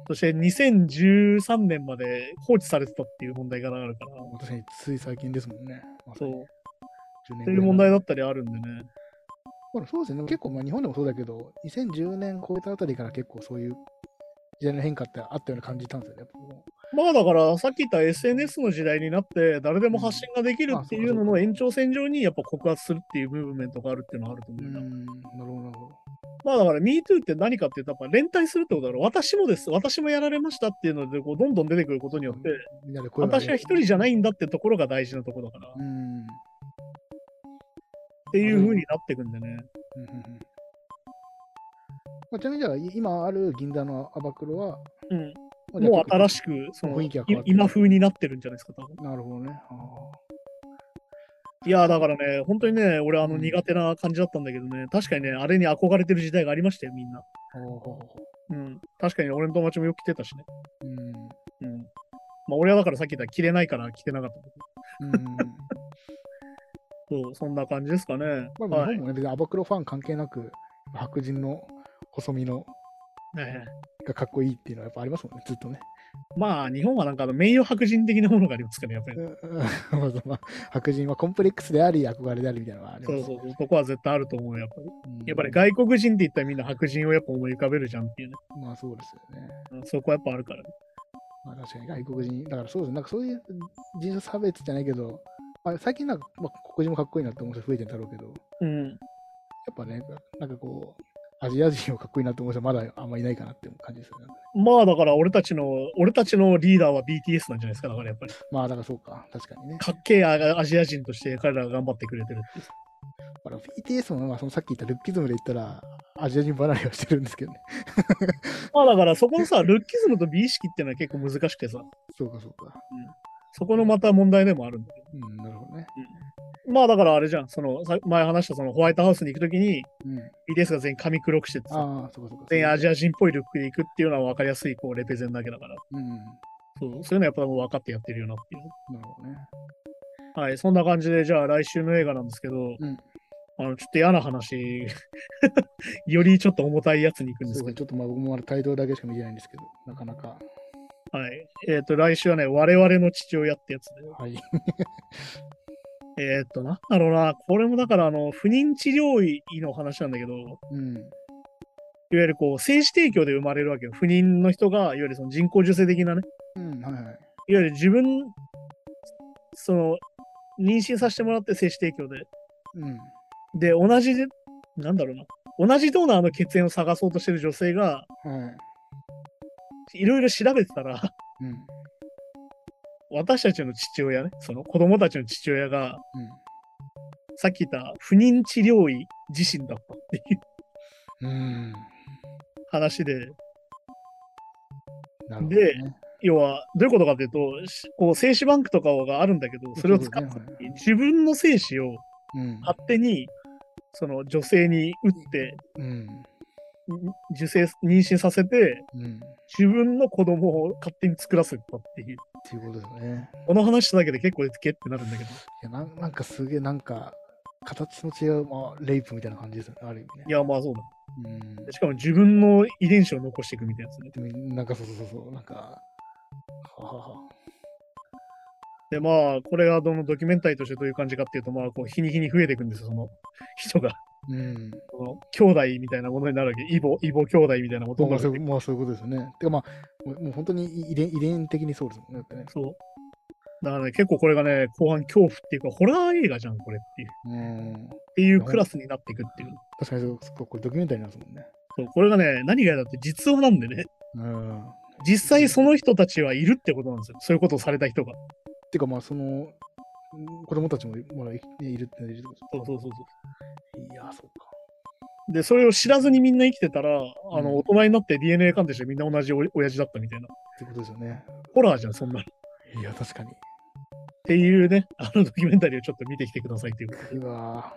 そして2013年まで放置されてたっていう問題があるから、確かについ最近ですもんね。まそう。10年っていう問題だ。だったりあるんでね。まあそうですね。結構まあ日本でもそうだけど、2010年超えたあたりから結構そういう時代の変化ってあったような感じたんですよね。やっぱもまあだから、さっき言った SNS の時代になって、誰でも発信ができるっていうのの延長線上にやっぱ告発するっていうムーブメントがあるっていうのはあるとう思うな。ん。なるほど、なるほど。まあだから MeToo って何かっていうと、やっぱ連帯するってことだろう。私もです。私もやられましたっていうので、こうどんどん出てくることによって、私は一人じゃないんだってところが大事なところだから、っうん。ていう風になっていくんでね。うんうんうんまあ、ちなみにじゃあ、い今ある銀座のアバクロは、うん。もう新しく、その雰囲気今風になってるんじゃないですか、多分。なるほどね。あいや、だからね、本当にね、俺、あのうん苦手な感じだったんだけどね、確かにね、あれに憧れてる時代がありましたよ、みんな。うん。確かに俺の友達もよく着てたしね。ううん。うん。まあ、俺はだからさっき言った着れないから着てなかった。うん。そう、そんな感じですかね。まあ、はい。日本もね、別にアバクロファン関係なく、白人の細身のねがかっこいいっていうのはやっぱありますもんね、ずっとね。まあ、日本はなんかあの名誉白人的なものがありますからね、やっぱり。白人はコンプレックスであり、憧れでありみたいなのはあります。そうそうそう、そこは絶対あると思うよ、やっぱり。うんやっぱり外国人って言ったらみんな白人をやっぱ思い浮かべるじゃんっていうね。まあそうですよね。うんそこはやっぱあるからね。まあ確かに外国人、だからそうですね、なんかそういう人種差別じゃないけど、まあ、最近なんか、まあ、黒人もかっこいいなって思う人増えてるんだろうけど、やっうん。ぱね、なんかこう、アジア人をかっこいいなって思う人はまだあんまりいないかなって感じですよね。まあだから俺たちの、俺たちのリーダーは BTS なんじゃないですか、だからやっぱり。まあだからそうか、確かにね。かっけえアアジア人として彼らが頑張ってくれてるっていう。だから BTS も、まあ、そのさっき言ったルッキズムで言ったら、アジア人離れはしてるんですけどね。まあだからそこのさ、ルッキズムと美意識っていうのは結構難しくてさ、そうかそうか。そこのまた問題でもあるんだけど。うん、なるほどね。まあだからあれじゃん、そのさ前話したそのホワイトハウスに行くときにうん。BTS が全員髪黒くしててさ、ああ、そうかそうか。全員アジア人っぽいルックで行くっていうのは分かりやすいこうレペゼンだけだから、うん。なそうそういうのはやっぱもう分かってやってるよなっていう。るほどね。はい、そんな感じで、じゃあ来週の映画なんですけど、んあのちょっと嫌な話、よりちょっと重たいやつに行くんですけど、ちょっとまあ僕もまだタイトルだけしか見てないんですけど、なかなか。はい。えっ、と、来週はね、我々の父親ってやつで、はい。えっ、と、なんだろうな、これもだから、あの、不妊治療医の話なんだけど、いわうん。ゆるこう、精子提供で生まれるわけよ。不妊の人が、いわゆるその人工授精的なね、うん、はいはい。いわゆる自分、その、妊娠させてもらって精子提供で、うん。で、同じで、なんだろうな、同じドーナーの血縁を探そうとしてる女性が、はい。いろいろ調べてたら、うん。私たちの父親ね、その子供たちの父親が、うん。さっき言った不妊治療医自身だったっていううん。話で、なるほど、でね。要は、どういうことかというと、しこう精子バンクとかがあるんだけど、それを使ってね自分の精子をうん。勝手にその女性に打って、うん。ん受精、妊娠させて、うん。っ自分の子供を勝手に作らせたっていう。ていうことですよね。この話しただけで結構ゲってなるんだけど。いやなんなんかすげえなんか、形の違う、まあ、レイプみたいな感じですよね、ある意味ね。いや、まあそうだ。うん。しかも自分の遺伝子を残していくみたいなやつね。でもなんかそうそうそうなんか、ははは。で、まあ、これがどのドキュメンタリーとしてどういう感じかっていうと、まあ、こう、日に日に増えていくんですよ、その人が。うん。その兄弟みたいなものになるわけ。イボ、イボ兄弟みたいなことになるわけまあそういうことですよね。てかまあ、もう本当に遺伝遺伝的にそうですもんね。だってね。そう。だからね、結構これがね、後半恐怖っていうか、ホラー映画じゃん、これっていう。うん。っていうクラスになっていくっていう。確かにそうこれドキュメンタリーなんですもんね。そう、これがね、何が嫌だって実話なんでね、うん。実際その人たちはいるってことなんですよ。そういうことをされた人が。てかまあ、その、うん子供たちもまだいいるってそうそうそうそいや、そうか。う。で、それを知らずにみんな生きてたら、あの、うん大人になって DNA 鑑定してみんな同じお親父だったみたいな。ってことですよね。ホラーじゃん、そんなの。っいや、確かに。ていうね、あのドキュメンタリーをちょっと見てきてくださいっていうことで。うわ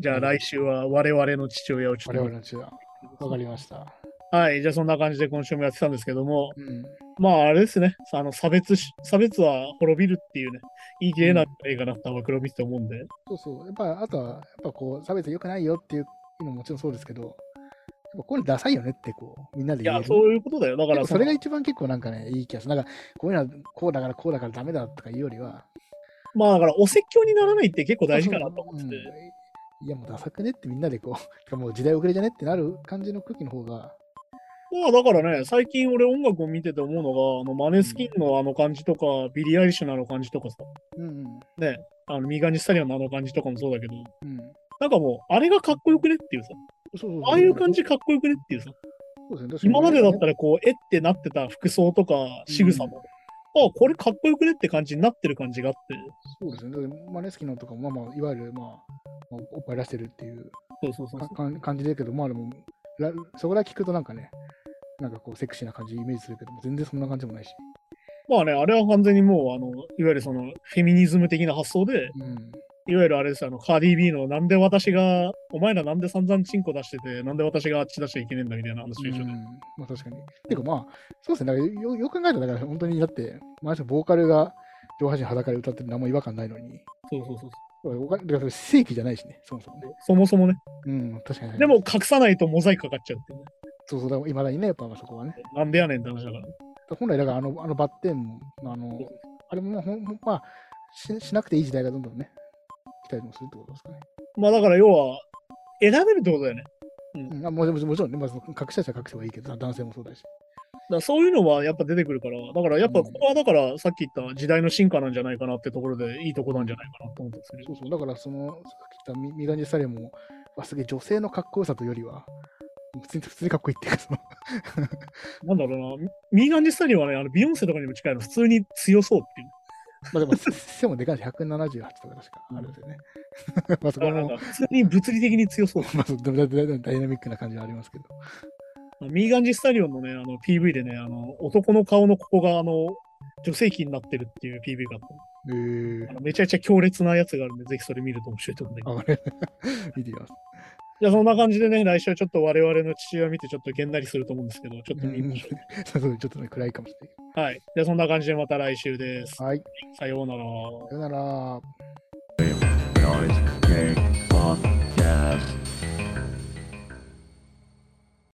じゃあ来週は我々の父親をちょ我っと。々の血は。わかりました。はい、じゃあそんな感じで今週もやってたんですけども、うん。まああれですね、あの差別し、差別は滅びるっていうね、言い切れない映画だったわ、黒見てて思うんで。そうそう。やっぱ、あとは、やっぱこう、差別良くないよっていうのももちろんそうですけど、やっぱこういうのダサいよねって、こう、みんなで言える。いや、そういうことだよ。だからそれがの一番結構なんかね、いい気がする。なんか、こういうのはこうだからこうだからダメだとか言うよりは、まあだからお説教にならないって結構大事かなと思ってて。うんいや、もうダサくねってみんなでこう、もう時代遅れじゃねってなる感じの空気の方が、まあだからね、最近俺音楽を見てて思うのが、あのマネスキンのあの感じとか、ビリー・アイリッシュのあの感じとかさ、うんうん。ね、あのミーガン・ジー・スタリオンのあの感じとかもそうだけど、うん。なんかもう、あれがかっこよくねっていうさ、そうそうああいう感じかっこよくねっていうさ、そうですね。今までだったら、らこう、えってなってた服装とか仕草も、あこれかっこよくねって感じになってる感じがあって、そうですね。マネスキのとかも、まあまあ、いわゆる、まあ、まあおっぱい出してるっていう。そうそうそう感じだけど、まあでも、らそこら聞くとなんかね、なんかこう、セクシーな感じイメージするけど、全然そんな感じもないし。まあね、あれは完全にもう、あの、いわゆるその、フェミニズム的な発想で、うん。いわゆるあれですよ、あの、カーディー・ビーの、なんで私が、お前らなんで散々チンコ出してて、なんで私があっち出しちゃいけねえんだみたいな話でしょ、うんまあ確かに。てかまあ、そうですね。よよく考えたら、だから本当にだって、まあ、ボーカルが上半身裸で歌ってる何も違和感ないのに、そうそうそうおかだから正規じゃないしね、そもそもね。そもそもね。うん、確かに。でも、隠さないとモザイクかかっちゃうってね。そうそう、いまだにね、やっぱそこはね。なんでやねんって話だから。本来、だからあのあのバッテンも、あの、あれもまあほんまあし、しなくていい時代がどんどんね、来たりもするってことですかね。まあだから要は、選べるってことだよね。うん、あもちろんもちろんね、まあ、その隠した人は隠せばいいけど、男性もそうだし。だそういうのはやっぱ出てくるから、だからやっぱここはだからさっき言った時代の進化なんじゃないかなってところでいいとこなんじゃないかなと思ったんですけど。そうそう、だからその、さっき言ったミミガンジスタリアも、あすげえ女性のかっこよさというよりは、普通に普通にかっこいいっていうか、その なんだろうな、ミーガン・ジ・スタリオンはね、あのビヨンセとかにも近いの、普通に強そうっていう。まあでも、背もでかいし、178とか確かあるんですよね。まあそこも普通に物理的に強そう。まあ、ダイナミックな感じはありますけど。ミーガンジスタリオンのね、あの PV でね、あの男の顔のここがあの女性器になってるっていう PV があったの。えー、あめちゃくちゃ強烈なやつがあるんで、ぜひそれ見ると面白いと思うんいけど。見てす。じゃあそんな感じでね、来週はちょっと我々の父親見てちょっとげんなりすると思うんですけど、ちょっと見ましょう。さすがにちょっとね、暗いかもしれない。はい。じゃあそんな感じでまた来週です。はい。さようなら。さようなら。